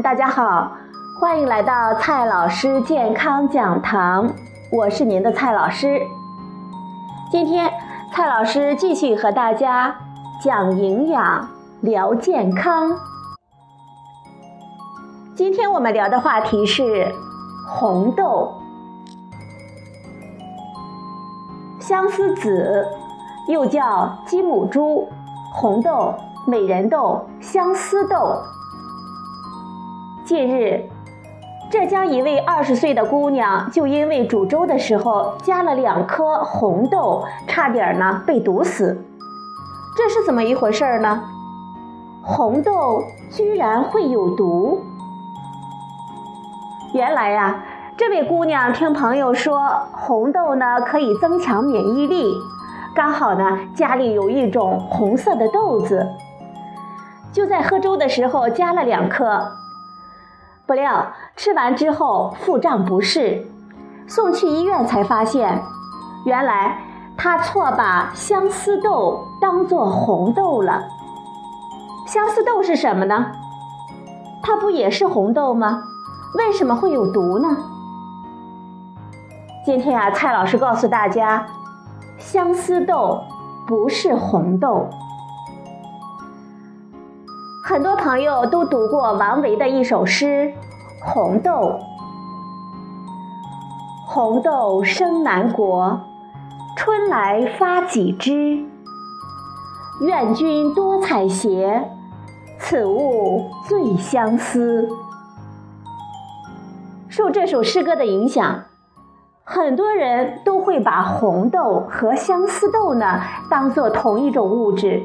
大家好，欢迎来到蔡老师健康讲堂，我是您的蔡老师。今天蔡老师继续和大家讲营养、聊健康。今天我们聊的话题是红豆。相思子又叫鸡母猪、红豆、美人豆、相思豆。近日，浙江一位二十岁的姑娘就因为煮粥的时候加了两颗红豆，差点呢被毒死。这是怎么一回事呢？红豆居然会有毒？原来呀。这位姑娘听朋友说，红豆呢可以增强免疫力，刚好呢家里有一种红色的豆子，就在喝粥的时候加了两颗。不料吃完之后腹胀不适，送去医院才发现，原来他错把相思豆当做红豆了。相思豆是什么呢？它不也是红豆吗？为什么会有毒呢？今天啊，蔡老师告诉大家，相思豆不是红豆。很多朋友都读过王维的一首诗《红豆》：红豆生南国，春来发几枝。愿君多采撷，此物最相思。受这首诗歌的影响。很多人都会把红豆和相思豆呢当做同一种物质，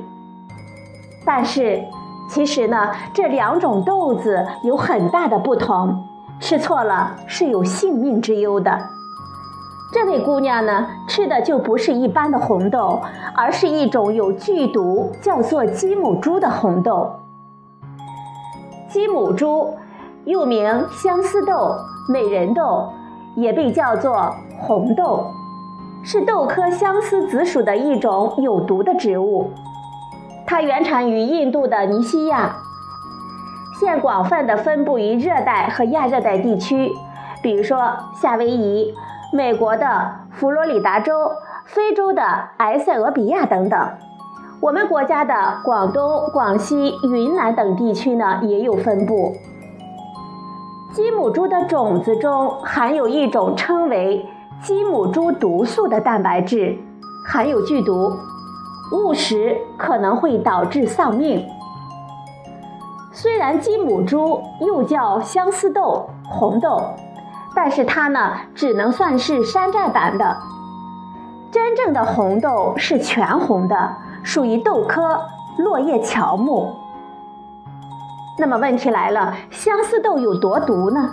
但是其实呢这两种豆子有很大的不同，吃错了是有性命之忧的。这位姑娘呢吃的就不是一般的红豆，而是一种有剧毒叫做鸡母猪的红豆。鸡母猪又名相思豆、美人豆。也被叫做红豆，是豆科相思子属的一种有毒的植物。它原产于印度的尼西亚，现广泛的分布于热带和亚热带地区，比如说夏威夷、美国的佛罗里达州、非洲的埃塞俄比亚等等。我们国家的广东、广西、云南等地区呢也有分布。鸡母猪的种子中含有一种称为鸡母猪毒素的蛋白质，含有剧毒，误食可能会导致丧命。虽然鸡母猪又叫相思豆、红豆，但是它呢只能算是山寨版的。真正的红豆是全红的，属于豆科落叶乔木。那么问题来了，相思豆有多毒呢？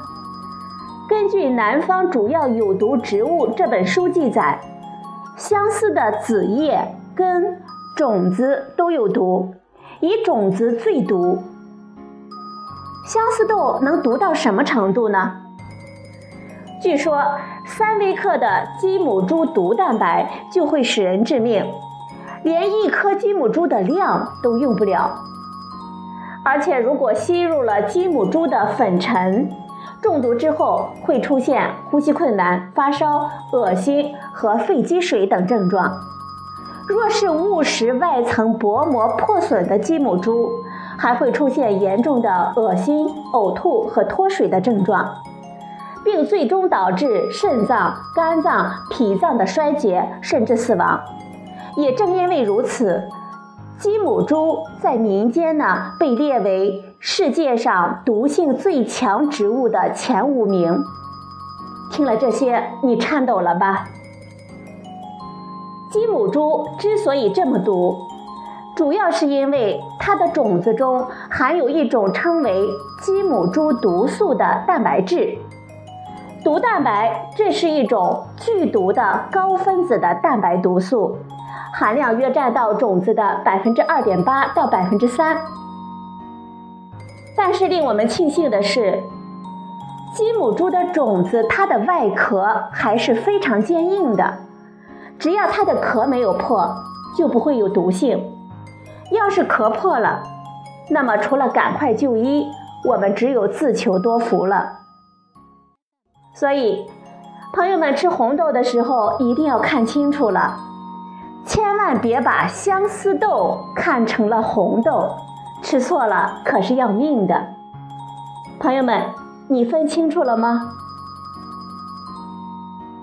根据《南方主要有毒植物》这本书记载，相思的子叶、根、种子都有毒，以种子最毒。相思豆能毒到什么程度呢？据说三微克的鸡母猪毒蛋白就会使人致命，连一颗鸡母猪的量都用不了。而且，如果吸入了鸡母猪的粉尘，中毒之后会出现呼吸困难、发烧、恶心和肺积水等症状。若是误食外层薄膜破损的鸡母猪，还会出现严重的恶心、呕吐和脱水的症状，并最终导致肾脏、肝脏、脾脏的衰竭，甚至死亡。也正因为如此。鸡母猪在民间呢被列为世界上毒性最强植物的前五名。听了这些，你颤抖了吧？鸡母猪之所以这么毒，主要是因为它的种子中含有一种称为鸡母猪毒素的蛋白质。毒蛋白，这是一种剧毒的高分子的蛋白毒素。含量约占到种子的百分之二点八到百分之三，但是令我们庆幸的是，鸡母猪的种子它的外壳还是非常坚硬的，只要它的壳没有破，就不会有毒性。要是壳破了，那么除了赶快就医，我们只有自求多福了。所以，朋友们吃红豆的时候一定要看清楚了，千万别把相思豆看成了红豆，吃错了可是要命的。朋友们，你分清楚了吗？